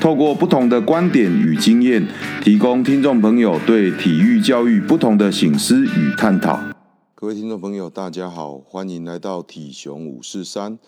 透过不同的观点与经验，提供听众朋友对体育教育不同的省思与探讨。各位听众朋友，大家好，欢迎来到体熊五四三，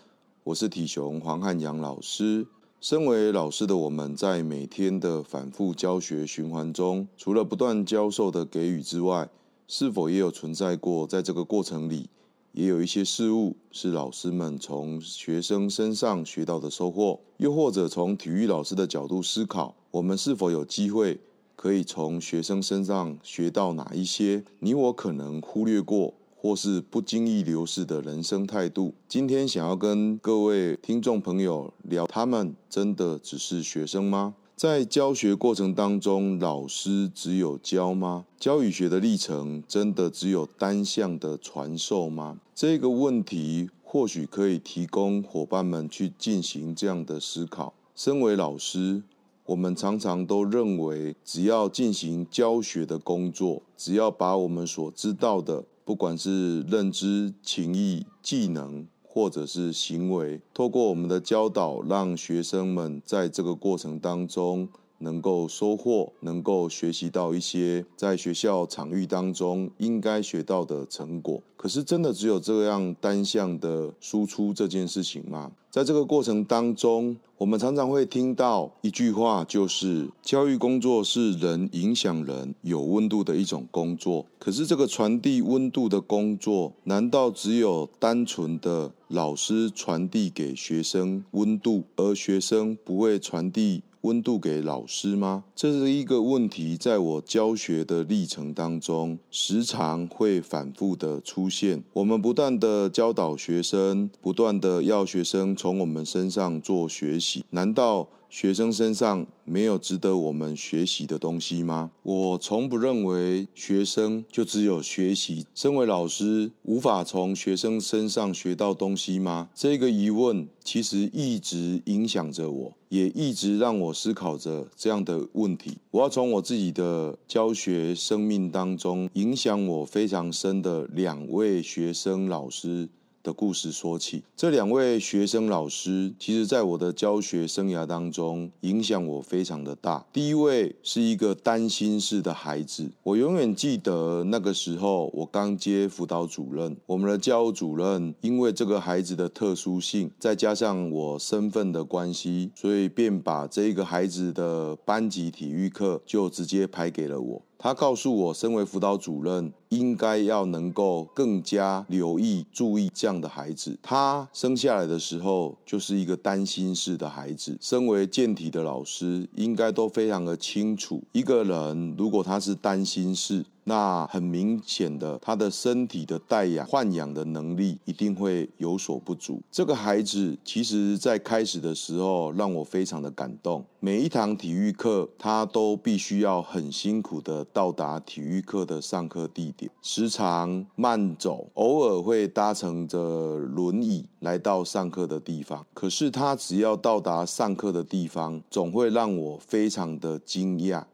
我是体熊黄汉阳老师。身为老师的我们，在每天的反复教学循环中，除了不断教授的给予之外，是否也有存在过在这个过程里？也有一些事物是老师们从学生身上学到的收获，又或者从体育老师的角度思考，我们是否有机会可以从学生身上学到哪一些你我可能忽略过或是不经意流失的人生态度？今天想要跟各位听众朋友聊，他们真的只是学生吗？在教学过程当中，老师只有教吗？教与学的历程真的只有单向的传授吗？这个问题或许可以提供伙伴们去进行这样的思考。身为老师，我们常常都认为，只要进行教学的工作，只要把我们所知道的，不管是认知、情谊、技能，或者是行为，透过我们的教导，让学生们在这个过程当中能够收获，能够学习到一些在学校场域当中应该学到的成果。可是，真的只有这样单向的输出这件事情吗？在这个过程当中，我们常常会听到一句话，就是教育工作是人影响人有温度的一种工作。可是，这个传递温度的工作，难道只有单纯的老师传递给学生温度，而学生不会传递温度给老师吗？这是一个问题，在我教学的历程当中，时常会反复的出现。我们不断的教导学生，不断的要学生从我们身上做学习，难道学生身上没有值得我们学习的东西吗？我从不认为学生就只有学习。身为老师，无法从学生身上学到东西吗？这个疑问其实一直影响着我，也一直让我思考着这样的问题。我要从我自己的教学生命当中，影响我非常深的两位学生老师的故事说起，这两位学生老师，其实在我的教学生涯当中影响我非常的大。第一位是一个单心式的孩子，我永远记得那个时候我刚接辅导主任，我们的教务主任因为这个孩子的特殊性，再加上我身份的关系，所以便把这个孩子的班级体育课就直接排给了我。他告诉我，身为辅导主任，应该要能够更加留意、注意这样的孩子。他生下来的时候就是一个担心式的孩子。身为健体的老师，应该都非常的清楚，一个人如果他是担心式。那很明显的，他的身体的带氧、换氧的能力一定会有所不足。这个孩子其实在开始的时候让我非常的感动。每一堂体育课，他都必须要很辛苦的到达体育课的上课地点，时常慢走，偶尔会搭乘着轮椅来到上课的地方。可是他只要到达上课的地方，总会让我非常的惊讶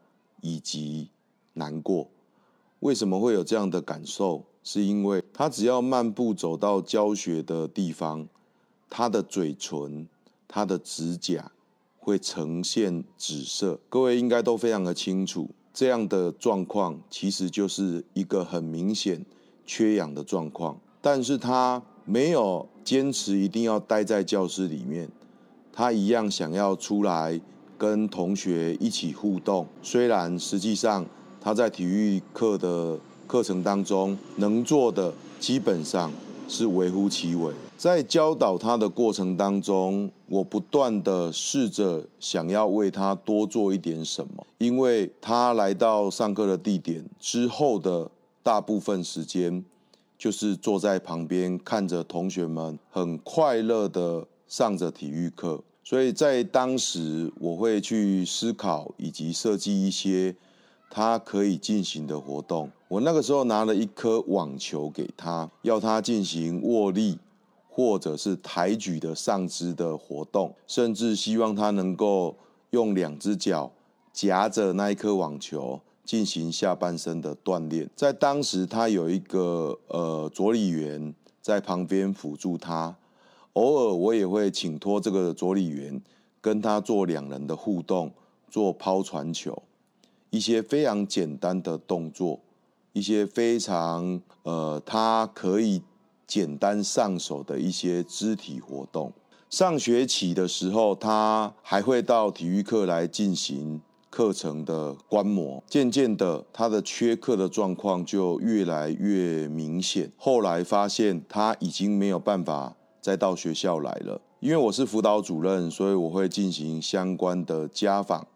以及难过。为什么会有这样的感受？是因为他只要漫步走到教学的地方，他的嘴唇、他的指甲会呈现紫色。各位应该都非常的清楚，这样的状况其实就是一个很明显缺氧的状况。但是他没有坚持一定要待在教室里面，他一样想要出来跟同学一起互动。虽然实际上，他在体育课的课程当中能做的基本上是微乎其微。在教导他的过程当中，我不断地试着想要为他多做一点什么，因为他来到上课的地点之后的大部分时间，就是坐在旁边看着同学们很快乐地上着体育课。所以在当时，我会去思考以及设计一些。他可以进行的活动。我那个时候拿了一颗网球给他，要他进行握力或者是抬举的上肢的活动，甚至希望他能够用两只脚夹着那一颗网球进行下半身的锻炼。在当时，他有一个呃助理员在旁边辅助他，偶尔我也会请托这个助理员跟他做两人的互动，做抛传球。一些非常简单的动作，一些非常呃，他可以简单上手的一些肢体活动。上学期的时候，他还会到体育课来进行课程的观摩。渐渐的，他的缺课的状况就越来越明显。后来发现他已经没有办法再到学校来了。因为我是辅导主任，所以我会进行相关的家访。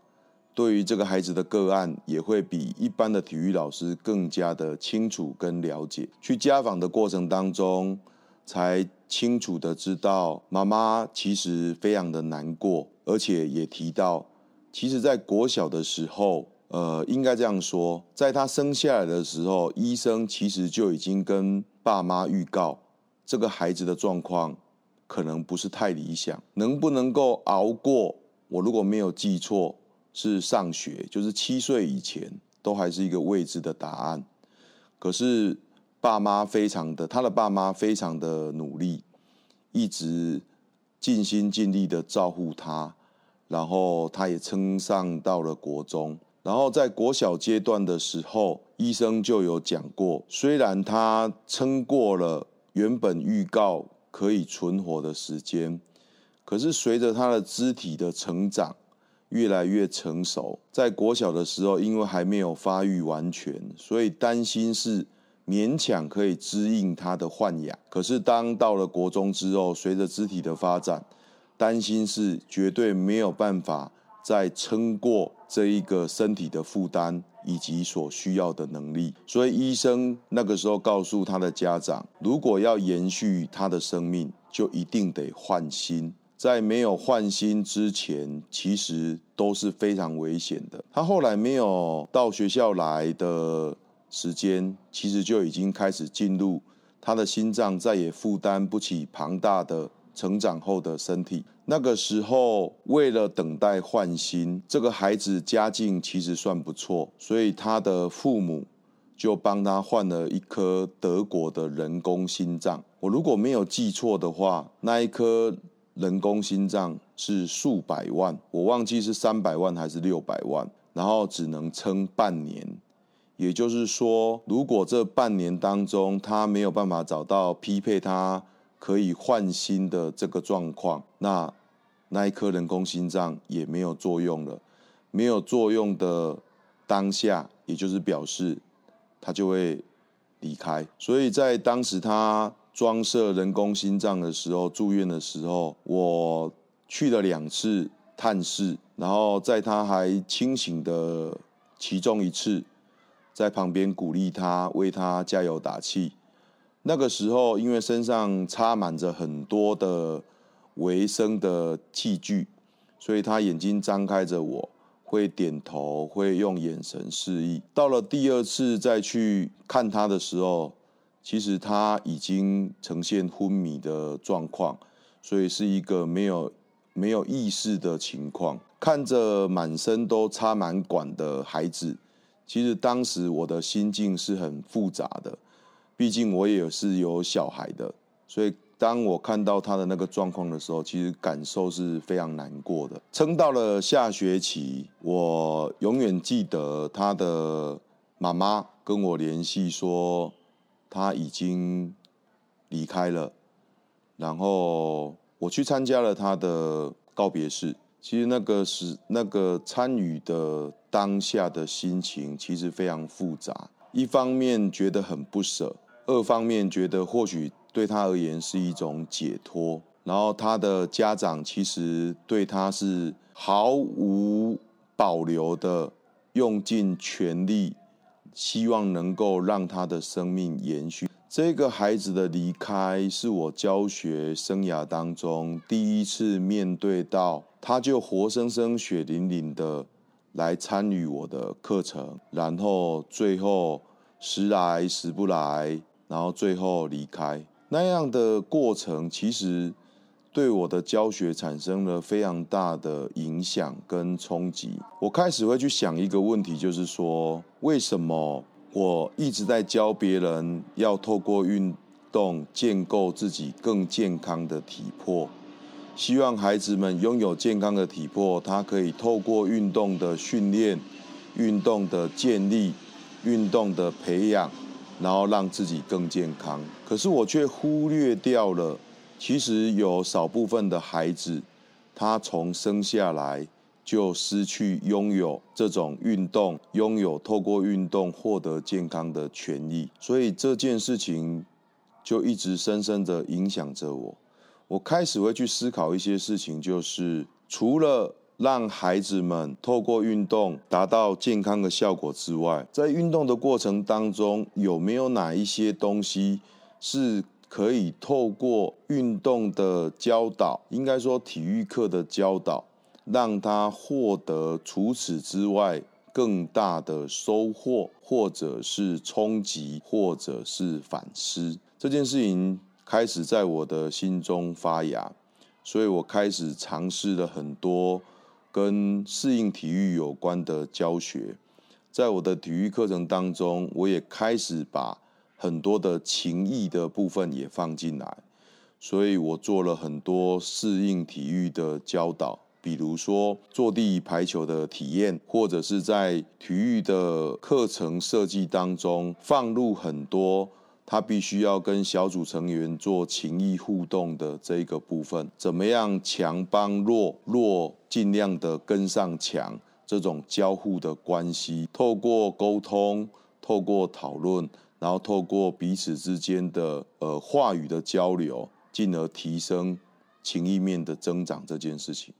对于这个孩子的个案，也会比一般的体育老师更加的清楚跟了解。去家访的过程当中，才清楚的知道妈妈其实非常的难过，而且也提到，其实在国小的时候，呃，应该这样说，在他生下来的时候，医生其实就已经跟爸妈预告，这个孩子的状况可能不是太理想，能不能够熬过？我如果没有记错。是上学，就是七岁以前都还是一个未知的答案。可是爸妈非常的，他的爸妈非常的努力，一直尽心尽力的照顾他，然后他也称上到了国中。然后在国小阶段的时候，医生就有讲过，虽然他撑过了原本预告可以存活的时间，可是随着他的肢体的成长。越来越成熟，在国小的时候，因为还没有发育完全，所以担心是勉强可以支应他的换氧。可是当到了国中之后，随着肢体的发展，担心是绝对没有办法再撑过这一个身体的负担以及所需要的能力。所以医生那个时候告诉他的家长，如果要延续他的生命，就一定得换心。在没有换心之前，其实都是非常危险的。他后来没有到学校来的时间，其实就已经开始进入他的心脏再也负担不起庞大的成长后的身体。那个时候，为了等待换心，这个孩子家境其实算不错，所以他的父母就帮他换了一颗德国的人工心脏。我如果没有记错的话，那一颗。人工心脏是数百万，我忘记是三百万还是六百万，然后只能撑半年。也就是说，如果这半年当中他没有办法找到匹配他可以换心的这个状况，那那一颗人工心脏也没有作用了。没有作用的当下，也就是表示他就会离开。所以在当时他。装设人工心脏的时候，住院的时候，我去了两次探视，然后在他还清醒的其中一次，在旁边鼓励他，为他加油打气。那个时候，因为身上插满着很多的维生的器具，所以他眼睛张开着我，会点头，会用眼神示意。到了第二次再去看他的时候。其实他已经呈现昏迷的状况，所以是一个没有没有意识的情况。看着满身都插满管的孩子，其实当时我的心境是很复杂的。毕竟我也是有小孩的，所以当我看到他的那个状况的时候，其实感受是非常难过的。撑到了下学期，我永远记得他的妈妈跟我联系说。他已经离开了，然后我去参加了他的告别式。其实那个是那个参与的当下的心情，其实非常复杂。一方面觉得很不舍，二方面觉得或许对他而言是一种解脱。然后他的家长其实对他是毫无保留的，用尽全力。希望能够让他的生命延续。这个孩子的离开是我教学生涯当中第一次面对到，他就活生生、血淋淋的来参与我的课程，然后最后时来时不来，然后最后离开。那样的过程其实对我的教学产生了非常大的影响跟冲击。我开始会去想一个问题，就是说，为什么我一直在教别人要透过运动建构自己更健康的体魄？希望孩子们拥有健康的体魄，他可以透过运动的训练、运动的建立、运动的培养。然后让自己更健康，可是我却忽略掉了，其实有少部分的孩子，他从生下来就失去拥有这种运动，拥有透过运动获得健康的权利，所以这件事情就一直深深的影响着我。我开始会去思考一些事情，就是除了。让孩子们透过运动达到健康的效果之外，在运动的过程当中，有没有哪一些东西是可以透过运动的教导，应该说体育课的教导，让他获得除此之外更大的收获，或者是冲击，或者是反思？这件事情开始在我的心中发芽，所以我开始尝试了很多。跟适应体育有关的教学，在我的体育课程当中，我也开始把很多的情谊的部分也放进来，所以我做了很多适应体育的教导，比如说坐地排球的体验，或者是在体育的课程设计当中放入很多。他必须要跟小组成员做情谊互动的这个部分，怎么样强帮弱，弱尽量的跟上强，这种交互的关系，透过沟通，透过讨论，然后透过彼此之间的呃话语的交流，进而提升情谊面的增长这件事情。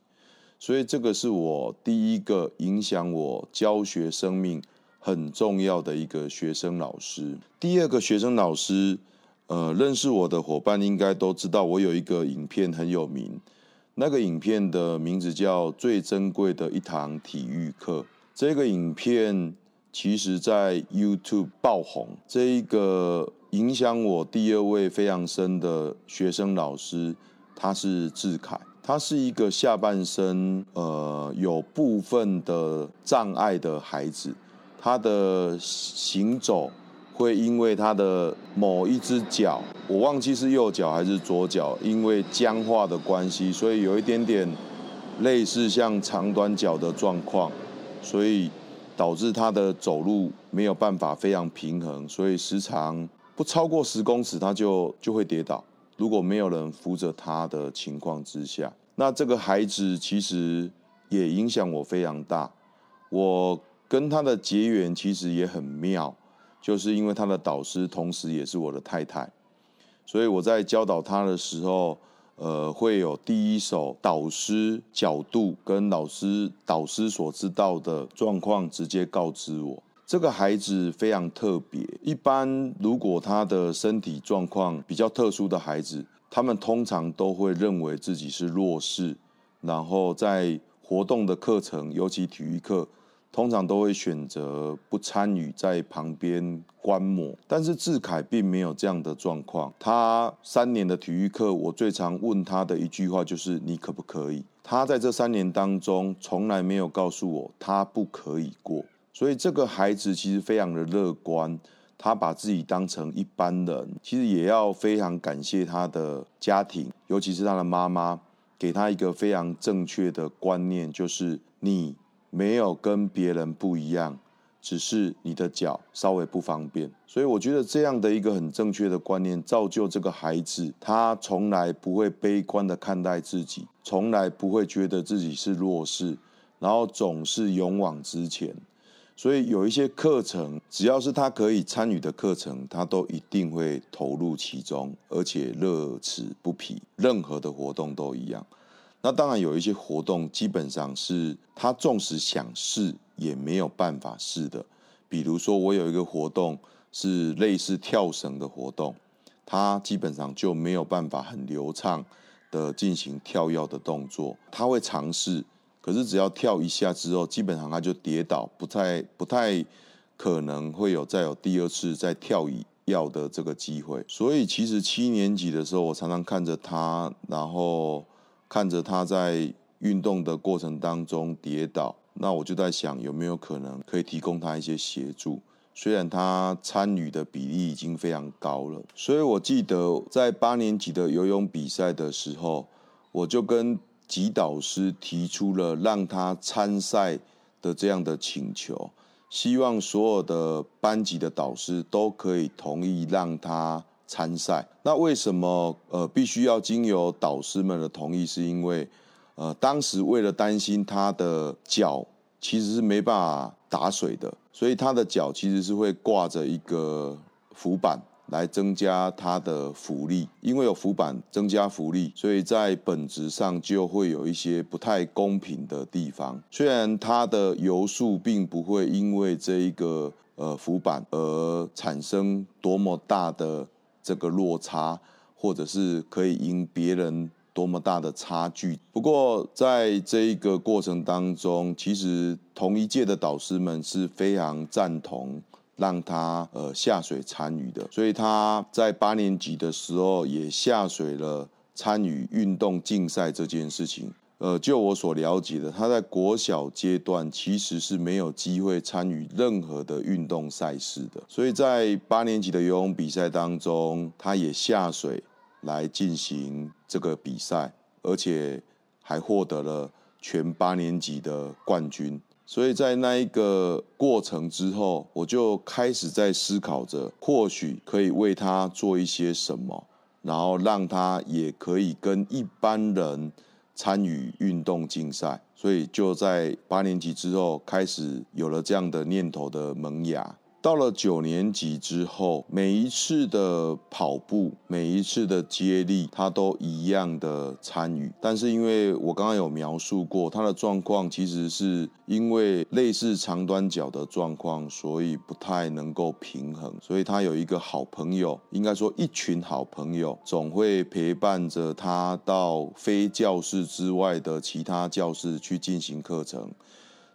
所以这个是我第一个影响我教学生命。很重要的一个学生老师。第二个学生老师，呃，认识我的伙伴应该都知道，我有一个影片很有名。那个影片的名字叫《最珍贵的一堂体育课》。这个影片其实在 YouTube 爆红。这一个影响我第二位非常深的学生老师，他是志凯。他是一个下半身呃有部分的障碍的孩子。他的行走会因为他的某一只脚，我忘记是右脚还是左脚，因为僵化的关系，所以有一点点类似像长短脚的状况，所以导致他的走路没有办法非常平衡，所以时常不超过十公尺他就就会跌倒。如果没有人扶着他的情况之下，那这个孩子其实也影响我非常大，我。跟他的结缘其实也很妙，就是因为他的导师同时也是我的太太，所以我在教导他的时候，呃，会有第一手导师角度跟老师导师所知道的状况直接告知我。这个孩子非常特别，一般如果他的身体状况比较特殊的孩子，他们通常都会认为自己是弱势，然后在活动的课程，尤其体育课。通常都会选择不参与，在旁边观摩。但是志凯并没有这样的状况。他三年的体育课，我最常问他的一句话就是：“你可不可以？”他在这三年当中，从来没有告诉我他不可以过。所以这个孩子其实非常的乐观，他把自己当成一般人。其实也要非常感谢他的家庭，尤其是他的妈妈，给他一个非常正确的观念，就是你。没有跟别人不一样，只是你的脚稍微不方便。所以我觉得这样的一个很正确的观念，造就这个孩子，他从来不会悲观的看待自己，从来不会觉得自己是弱势，然后总是勇往直前。所以有一些课程，只要是他可以参与的课程，他都一定会投入其中，而且乐此不疲。任何的活动都一样。那当然有一些活动，基本上是他纵使想试也没有办法试的。比如说，我有一个活动是类似跳绳的活动，他基本上就没有办法很流畅的进行跳跃的动作。他会尝试，可是只要跳一下之后，基本上他就跌倒，不太不太可能会有再有第二次再跳一跃的这个机会。所以其实七年级的时候，我常常看着他，然后看着他在运动的过程当中跌倒，那我就在想有没有可能可以提供他一些协助。虽然他参与的比例已经非常高了，所以我记得在八年级的游泳比赛的时候，我就跟吉导师提出了让他参赛的这样的请求，希望所有的班级的导师都可以同意让他参赛。那为什么呃必须要经由导师们的同意？是因为呃当时为了担心他的脚其实是没办法打水的。所以他的脚其实是会挂着一个浮板来增加他的浮力，因为有浮板增加浮力，所以在本质上就会有一些不太公平的地方。虽然他的游速并不会因为这一个呃浮板而产生多么大的这个落差，或者是可以赢别人。多么大的差距！不过，在这一个过程当中，其实同一届的导师们是非常赞同让他呃下水参与的，所以他在八年级的时候也下水了，参与运动竞赛这件事情。呃，就我所了解的，他在国小阶段其实是没有机会参与任何的运动赛事的，所以在八年级的游泳比赛当中，他也下水。来进行这个比赛，而且还获得了全八年级的冠军。所以在那一个过程之后，我就开始在思考着，或许可以为他做一些什么，然后让他也可以跟一般人参与运动竞赛。所以就在八年级之后，开始有了这样的念头的萌芽。到了九年级之后，每一次的跑步，每一次的接力，他都一样的参与。但是因为我刚刚有描述过，他的状况其实是因为类似长短脚的状况，所以不太能够平衡。所以他有一个好朋友，应该说一群好朋友，总会陪伴着他到非教室之外的其他教室去进行课程，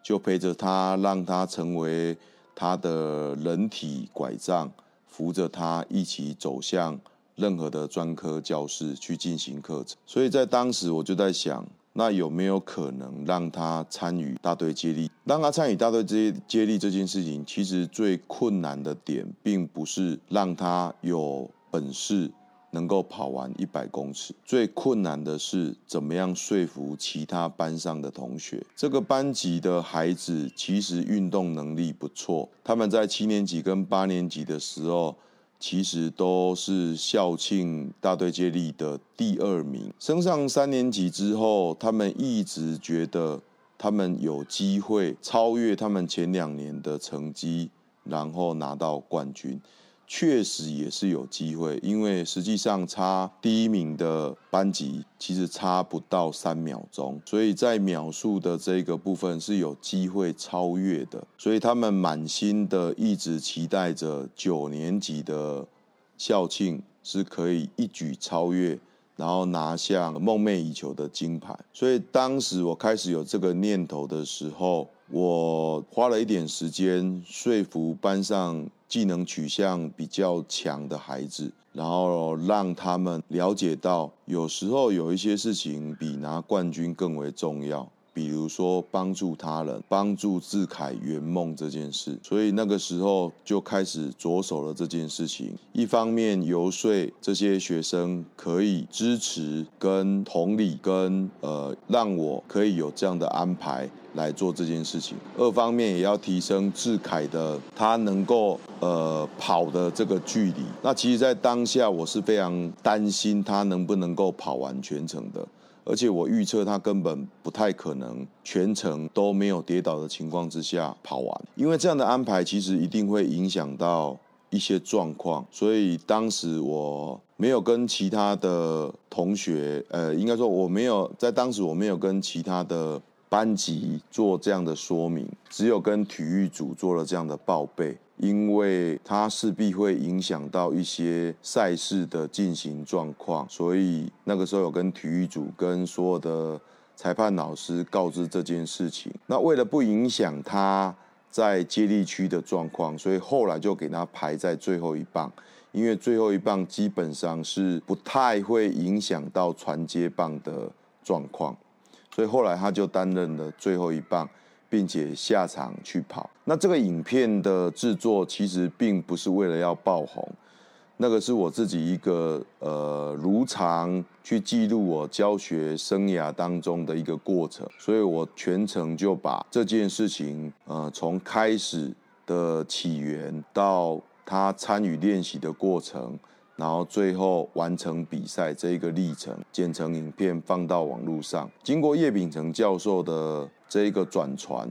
就陪着他，让他成为。他的人体拐杖扶着他一起走向任何的专科教室去进行课程，所以在当时我就在想，那有没有可能让他参与大队接力？让他参与大队接接力这件事情，其实最困难的点，并不是让他有本事。能够跑完一百公尺，最困难的是怎么样说服其他班上的同学。这个班级的孩子其实运动能力不错，他们在七年级跟八年级的时候，其实都是校庆大队接力的第二名。升上三年级之后，他们一直觉得他们有机会超越他们前两年的成绩，然后拿到冠军。确实也是有机会，因为实际上差第一名的班级其实差不到三秒钟，所以在秒数的这个部分是有机会超越的，所以他们满心的一直期待着九年级的校庆是可以一举超越，然后拿下梦寐以求的金牌。所以当时我开始有这个念头的时候，我花了一点时间说服班上。技能取向比较强的孩子，然后让他们了解到，有时候有一些事情比拿冠军更为重要。比如说帮助他人、帮助志凯圆梦这件事，所以那个时候就开始着手了这件事情。一方面游说这些学生可以支持、跟同理、跟呃让我可以有这样的安排来做这件事情；二方面也要提升志凯的他能够呃跑的这个距离。那其实，在当下我是非常担心他能不能够跑完全程的。而且我预测他根本不太可能全程都没有跌倒的情况之下跑完，因为这样的安排其实一定会影响到一些状况，所以当时我没有跟其他的同学，呃，应该说我没有在当时我没有跟其他的班级做这样的说明，只有跟体育组做了这样的报备。因为它势必会影响到一些赛事的进行状况，所以那个时候有跟体育组、跟所有的裁判老师告知这件事情。那为了不影响他在接力区的状况，所以后来就给他排在最后一棒，因为最后一棒基本上是不太会影响到传接棒的状况，所以后来他就担任了最后一棒。并且下场去跑。那这个影片的制作其实并不是为了要爆红，那个是我自己一个呃如常去记录我教学生涯当中的一个过程，所以我全程就把这件事情呃从开始的起源到他参与练习的过程。然后最后完成比赛这一个历程，剪成影片放到网络上，经过叶秉成教授的这一个转传，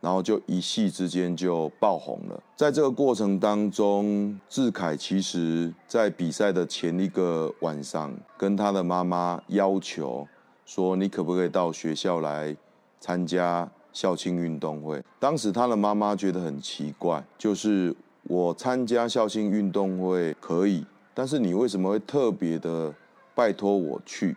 然后就一夕之间就爆红了。在这个过程当中，志凯其实在比赛的前一个晚上，跟他的妈妈要求说：“你可不可以到学校来参加校庆运动会？”当时他的妈妈觉得很奇怪，就是我参加校庆运动会可以。但是你为什么会特别的拜托我去？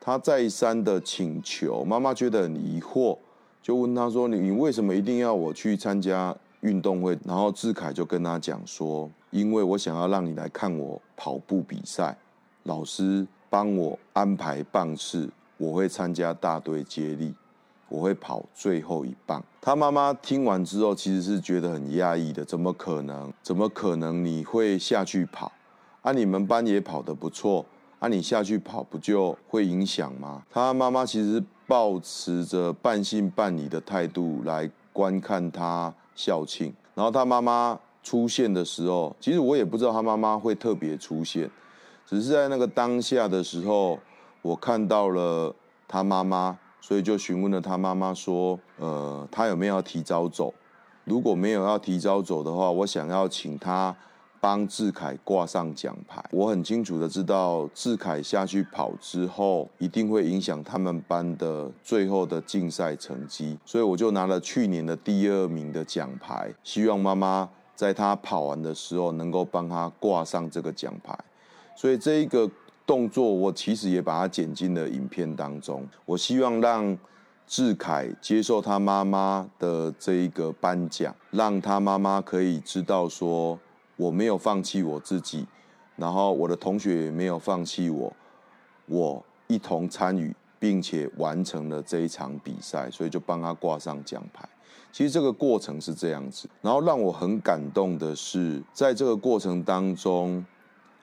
他再三的请求，妈妈觉得很疑惑，就问他说：“你你为什么一定要我去参加运动会？”然后志凯就跟他讲说：“因为我想要让你来看我跑步比赛，老师帮我安排棒次，我会参加大队接力，我会跑最后一棒。”他妈妈听完之后，其实是觉得很压抑的，怎么可能？怎么可能你会下去跑？啊，你们班也跑得不错，啊，你下去跑不就会影响吗？他妈妈其实抱持着半信半疑的态度来观看他校庆，然后他妈妈出现的时候，其实我也不知道他妈妈会特别出现，只是在那个当下的时候，我看到了他妈妈，所以就询问了他妈妈说，呃，他有没有要提早走？如果没有要提早走的话，我想要请他。帮志凯挂上奖牌，我很清楚的知道，志凯下去跑之后，一定会影响他们班的最后的竞赛成绩，所以我就拿了去年的第二名的奖牌，希望妈妈在他跑完的时候能够帮他挂上这个奖牌。所以这一个动作，我其实也把它剪进了影片当中。我希望让志凯接受他妈妈的这一个颁奖，让他妈妈可以知道说。我没有放弃我自己，然后我的同学也没有放弃我，我一同参与，并且完成了这一场比赛，所以就帮他挂上奖牌。其实这个过程是这样子，然后让我很感动的是，在这个过程当中，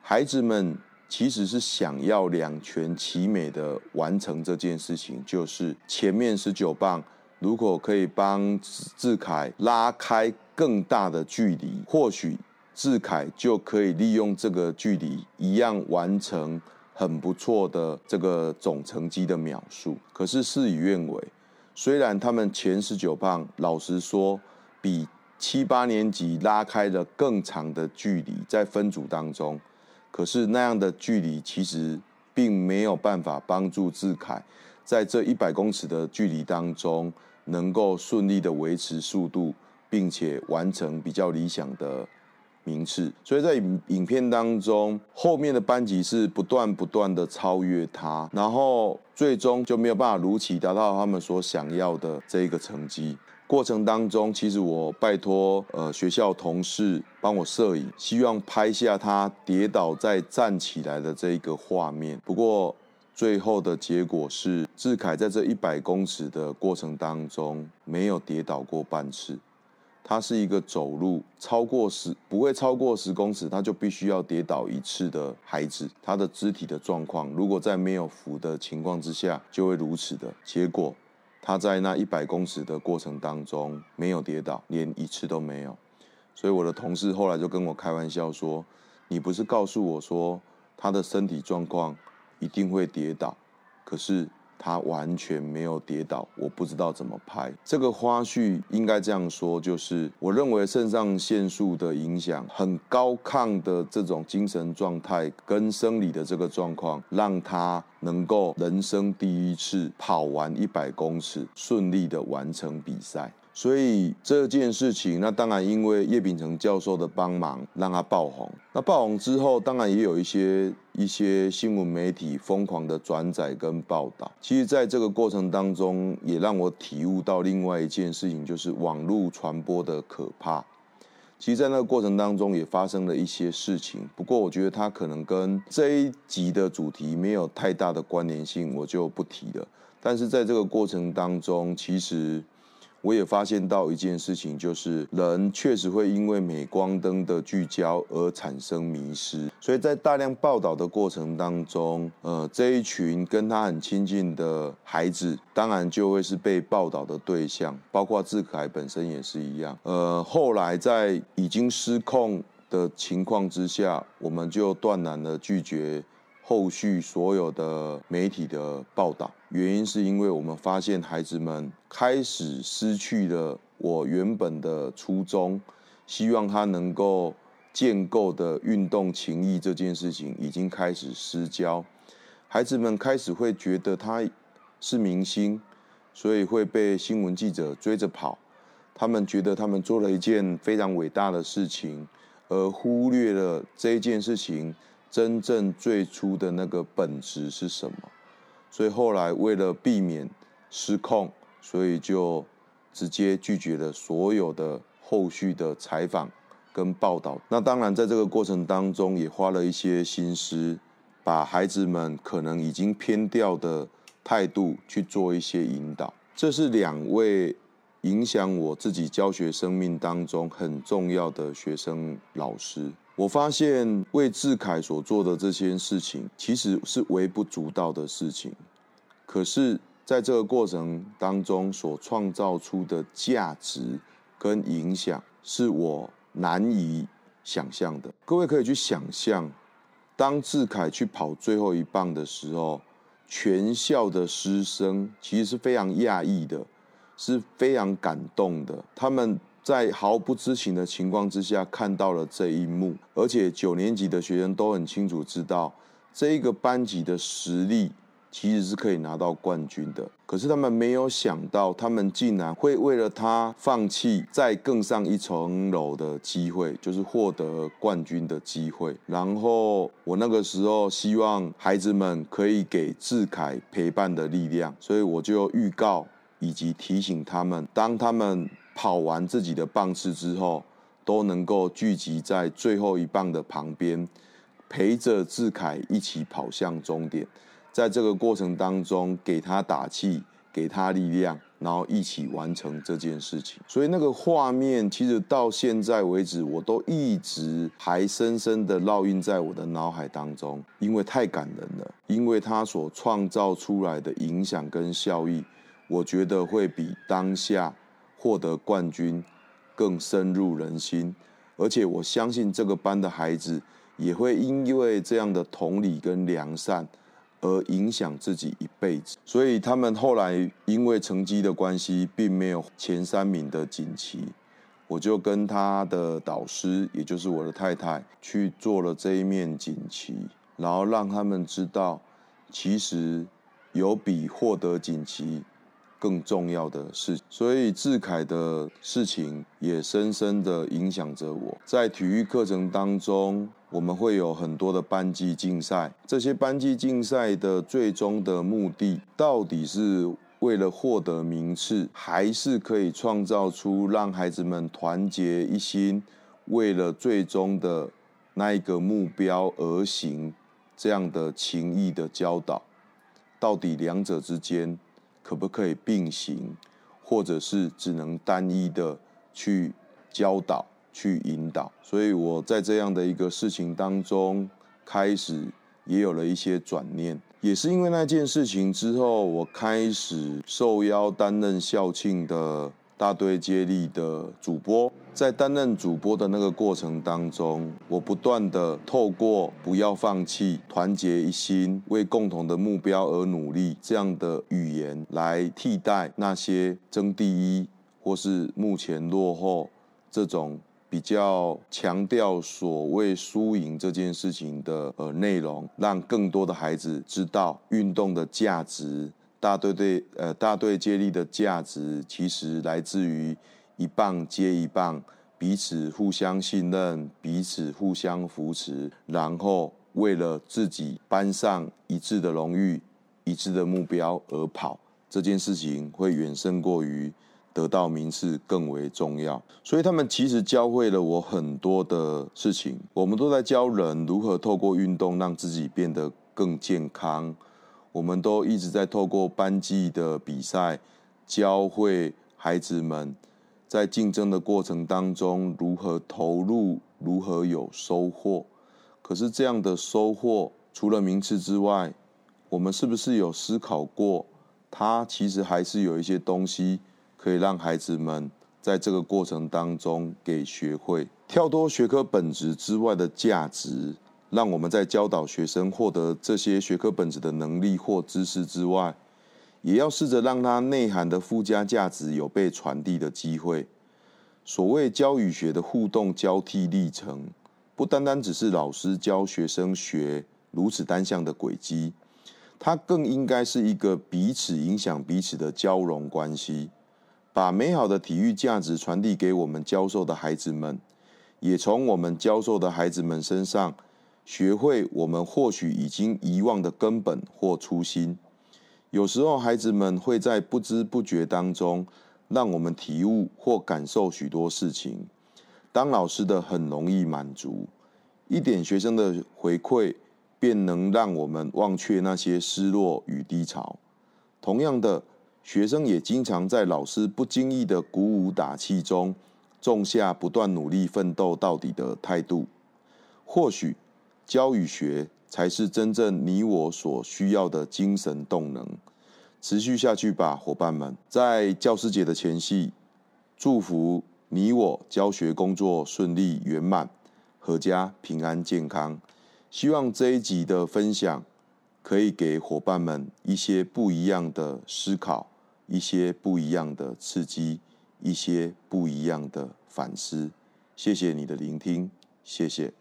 孩子们其实是想要两全其美的完成这件事情，就是前面十九棒如果可以帮志凯拉开更大的距离，或许。志凯就可以利用这个距离，一样完成很不错的这个总成绩的秒数。可是事与愿违，虽然他们前十九棒，老实说，比七八年级拉开了更长的距离，在分组当中，可是那样的距离其实并没有办法帮助志凯在这一百公尺的距离当中，能够顺利的维持速度，并且完成比较理想的。名次，所以在影影片当中，后面的班级是不断不断的超越他，然后最终就没有办法如期达到他们所想要的这个成绩。过程当中，其实我拜托呃学校同事帮我摄影，希望拍下他跌倒再站起来的这一个画面。不过最后的结果是，志凯在这一百公尺的过程当中没有跌倒过半次。他是一个走路超过十不会超过十公尺，他就必须要跌倒一次的孩子。他的肢体的状况，如果在没有扶的情况之下，就会如此的结果。他在那一百公尺的过程当中没有跌倒，连一次都没有。所以我的同事后来就跟我开玩笑说：“你不是告诉我说他的身体状况一定会跌倒，可是。”他完全没有跌倒，我不知道怎么拍这个花絮。应该这样说，就是我认为肾上腺素的影响，很高亢的这种精神状态跟生理的这个状况，让他能够人生第一次跑完一百公尺，顺利的完成比赛。所以这件事情，那当然因为叶秉成教授的帮忙，让他爆红。那爆红之后，当然也有一些一些新闻媒体疯狂的转载跟报道。其实，在这个过程当中，也让我体悟到另外一件事情，就是网络传播的可怕。其实，在那个过程当中，也发生了一些事情。不过，我觉得它可能跟这一集的主题没有太大的关联性，我就不提了。但是，在这个过程当中，其实。我也发现到一件事情，就是人确实会因为镁光灯的聚焦而产生迷失。所以在大量报道的过程当中，呃，这一群跟他很亲近的孩子，当然就会是被报道的对象，包括智凯本身也是一样。呃，后来在已经失控的情况之下，我们就断然的拒绝。后续所有的媒体的报道，原因是因为我们发现孩子们开始失去了我原本的初衷，希望他能够建构的运动情谊这件事情已经开始失焦。孩子们开始会觉得他是明星，所以会被新闻记者追着跑。他们觉得他们做了一件非常伟大的事情，而忽略了这件事情。真正最初的那个本质是什么？所以后来为了避免失控，所以就直接拒绝了所有的后续的采访跟报道。那当然，在这个过程当中也花了一些心思，把孩子们可能已经偏掉的态度去做一些引导。这是两位影响我自己教学生命当中很重要的学生老师。我发现为志凯所做的这些事情，其实是微不足道的事情，可是，在这个过程当中所创造出的价值跟影响，是我难以想象的。各位可以去想象，当志凯去跑最后一棒的时候，全校的师生其实是非常讶异的，是非常感动的，他们。在毫不知情的情况之下看到了这一幕，而且九年级的学生都很清楚知道，这一个班级的实力其实是可以拿到冠军的。可是他们没有想到，他们竟然会为了他放弃再更上一层楼的机会，就是获得冠军的机会。然后我那个时候希望孩子们可以给志凯陪伴的力量，所以我就预告以及提醒他们，当他们。跑完自己的棒次之后，都能够聚集在最后一棒的旁边，陪着志凯一起跑向终点。在这个过程当中，给他打气，给他力量，然后一起完成这件事情。所以那个画面，其实到现在为止，我都一直还深深的烙印在我的脑海当中，因为太感人了。因为他所创造出来的影响跟效益，我觉得会比当下。获得冠军更深入人心，而且我相信这个班的孩子也会因为这样的同理跟良善而影响自己一辈子。所以他们后来因为成绩的关系，并没有前三名的锦旗。我就跟他的导师，也就是我的太太，去做了这一面锦旗，然后让他们知道，其实有比获得锦旗。更重要的事，所以志凯的事情也深深的影响着我。在体育课程当中，我们会有很多的班级竞赛。这些班级竞赛的最终的目的，到底是为了获得名次，还是可以创造出让孩子们团结一心，为了最终的那一个目标而行这样的情谊的教导？到底两者之间？可不可以并行，或者是只能单一的去教导、去引导？所以我在这样的一个事情当中，开始也有了一些转念。也是因为那件事情之后，我开始受邀担任校庆的大队接力的主播。在担任主播的那个过程当中，我不断地透过不要放弃、团结一心、为共同的目标而努力这样的语言，来替代那些争第一或是目前落后这种比较强调所谓输赢这件事情的呃内容，让更多的孩子知道运动的价值。大队队呃大队接力的价值，其实来自于一棒接一棒，彼此互相信任，彼此互相扶持，然后为了自己班上一致的荣誉、一致的目标而跑，这件事情会远胜过于。得到名次更为重要，所以他们其实教会了我很多的事情。我们都在教人如何透过运动让自己变得更健康。我们都一直在透过班级的比赛，教会孩子们在竞争的过程当中如何投入，如何有收获。可是这样的收获，除了名次之外，我们是不是有思考过，它其实还是有一些东西。可以让孩子们在这个过程当中给学会跳脱学科本质之外的价值，让我们在教导学生获得这些学科本质的能力或知识之外，也要试着让它内涵的附加价值有被传递的机会。所谓教与学的互动交替历程，不单单只是老师教学生学如此单向的轨迹，它更应该是一个彼此影响彼此的交融关系。把美好的体育价值传递给我们教授的孩子们，也从我们教授的孩子们身上学会我们或许已经遗忘的根本或初心。有时候，孩子们会在不知不觉当中让我们体悟或感受许多事情。当老师的很容易满足，一点学生的回馈便能让我们忘却那些失落与低潮。同样的。学生也经常在老师不经意的鼓舞打气中，种下不断努力奋斗到底的态度。或许教与学才是真正你我所需要的精神动能。持续下去吧，伙伴们！在教师节的前夕，祝福你我教学工作顺利圆满，阖家平安健康。希望这一集的分享可以给伙伴们一些不一样的思考。一些不一样的刺激，一些不一样的反思。谢谢你的聆听，谢谢。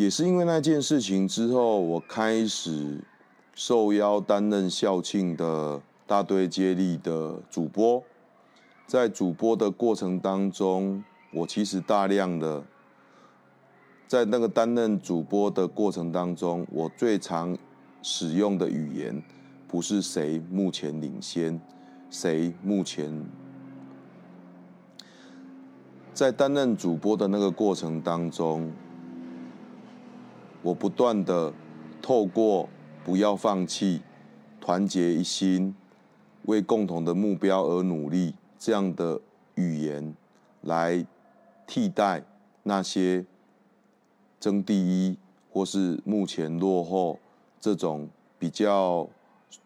也是因为那件事情之后，我开始受邀担任校庆的大队接力的主播。在主播的过程当中，我其实大量的在那个担任主播的过程当中，我最常使用的语言不是谁目前领先，谁目前在担任主播的那个过程当中。我不断的透过不要放弃、团结一心、为共同的目标而努力这样的语言，来替代那些争第一或是目前落后这种比较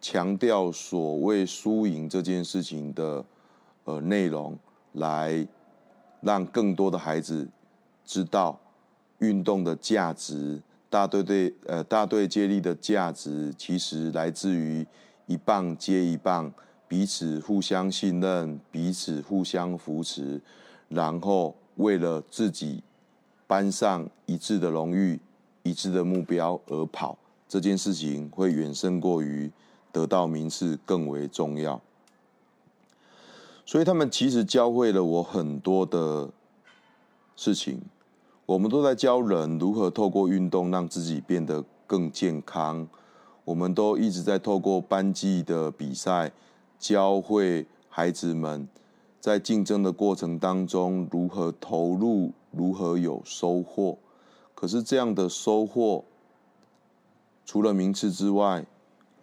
强调所谓输赢这件事情的呃内容，来让更多的孩子知道运动的价值。大队队呃，大队接力的价值其实来自于一棒接一棒，彼此互相信任，彼此互相扶持，然后为了自己班上一致的荣誉、一致的目标而跑。这件事情会远胜过于得到名次更为重要。所以他们其实教会了我很多的事情。我们都在教人如何透过运动让自己变得更健康。我们都一直在透过班级的比赛，教会孩子们在竞争的过程当中如何投入，如何有收获。可是这样的收获，除了名次之外，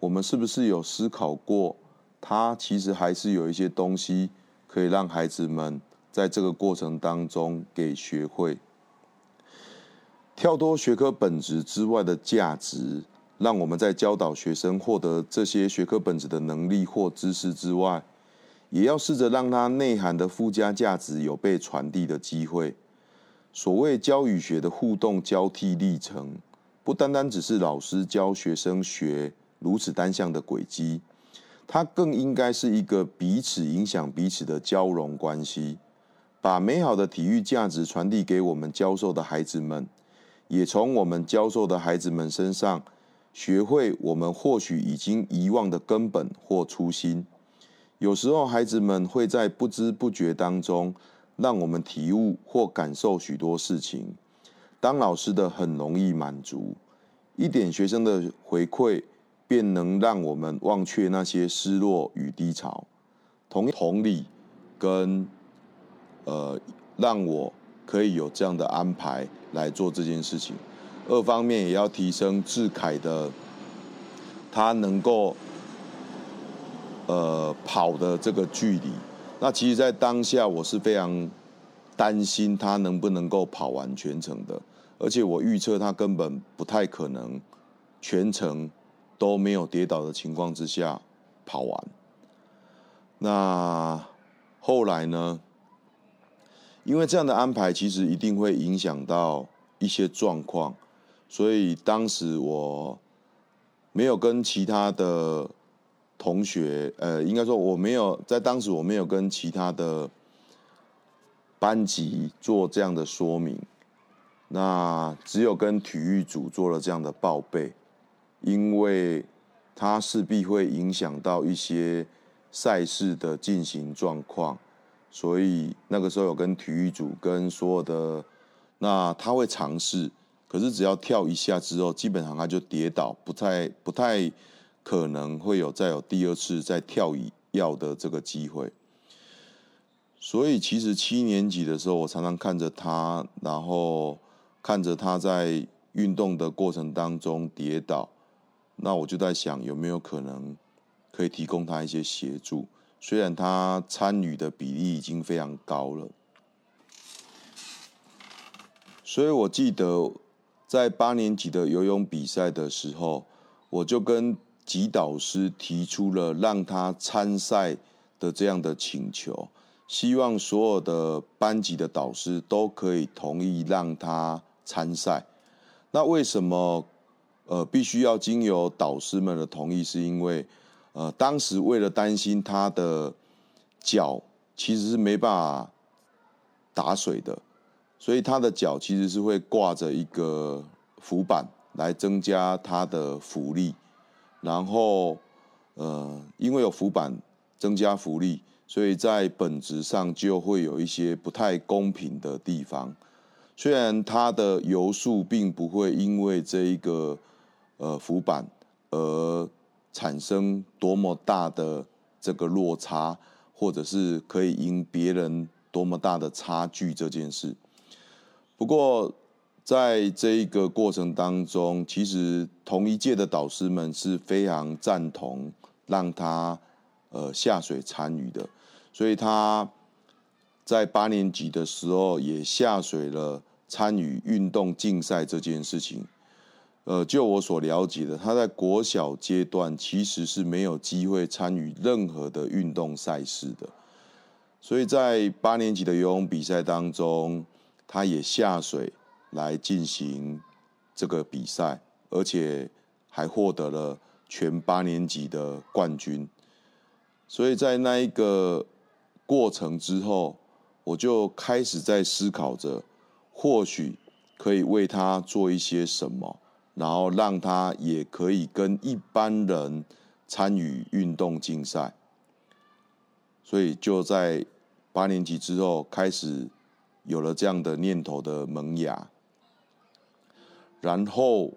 我们是不是有思考过，他其实还是有一些东西可以让孩子们在这个过程当中给学会。跳脱学科本质之外的价值，让我们在教导学生获得这些学科本质的能力或知识之外，也要试着让它内涵的附加价值有被传递的机会。所谓教与学的互动交替历程，不单单只是老师教学生学如此单向的轨迹，它更应该是一个彼此影响彼此的交融关系，把美好的体育价值传递给我们教授的孩子们。也从我们教授的孩子们身上，学会我们或许已经遗忘的根本或初心。有时候，孩子们会在不知不觉当中，让我们体悟或感受许多事情。当老师的很容易满足，一点学生的回馈，便能让我们忘却那些失落与低潮。同同理，跟呃，让我。可以有这样的安排来做这件事情。二方面也要提升智凯的，他能够呃跑的这个距离。那其实，在当下我是非常担心他能不能够跑完全程的，而且我预测他根本不太可能全程都没有跌倒的情况之下跑完。那后来呢？因为这样的安排其实一定会影响到一些状况，所以当时我没有跟其他的同学，呃，应该说我没有在当时我没有跟其他的班级做这样的说明，那只有跟体育组做了这样的报备，因为它势必会影响到一些赛事的进行状况。所以那个时候有跟体育组跟所有的，那他会尝试，可是只要跳一下之后，基本上他就跌倒，不太不太可能会有再有第二次再跳一要的这个机会。所以其实七年级的时候，我常常看着他，然后看着他在运动的过程当中跌倒，那我就在想有没有可能可以提供他一些协助。虽然他参与的比例已经非常高了，所以我记得在八年级的游泳比赛的时候，我就跟吉导师提出了让他参赛的这样的请求，希望所有的班级的导师都可以同意让他参赛。那为什么呃必须要经由导师们的同意？是因为呃，当时为了担心他的脚其实是没办法打水的，所以他的脚其实是会挂着一个浮板来增加他的浮力。然后，呃，因为有浮板增加浮力，所以在本质上就会有一些不太公平的地方。虽然他的游速并不会因为这一个呃浮板而产生多么大的这个落差，或者是可以赢别人多么大的差距这件事。不过，在这一个过程当中，其实同一届的导师们是非常赞同让他呃下水参与的，所以他在八年级的时候也下水了参与运动竞赛这件事情。呃，就我所了解的，他在国小阶段其实是没有机会参与任何的运动赛事的，所以在八年级的游泳比赛当中，他也下水来进行这个比赛，而且还获得了全八年级的冠军。所以在那一个过程之后，我就开始在思考着，或许可以为他做一些什么。然后让他也可以跟一般人参与运动竞赛，所以就在八年级之后开始有了这样的念头的萌芽，然后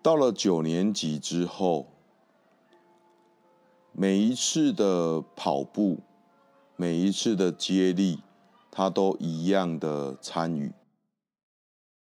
到了九年级之后，每一次的跑步。每一次的接力，他都一样的参与。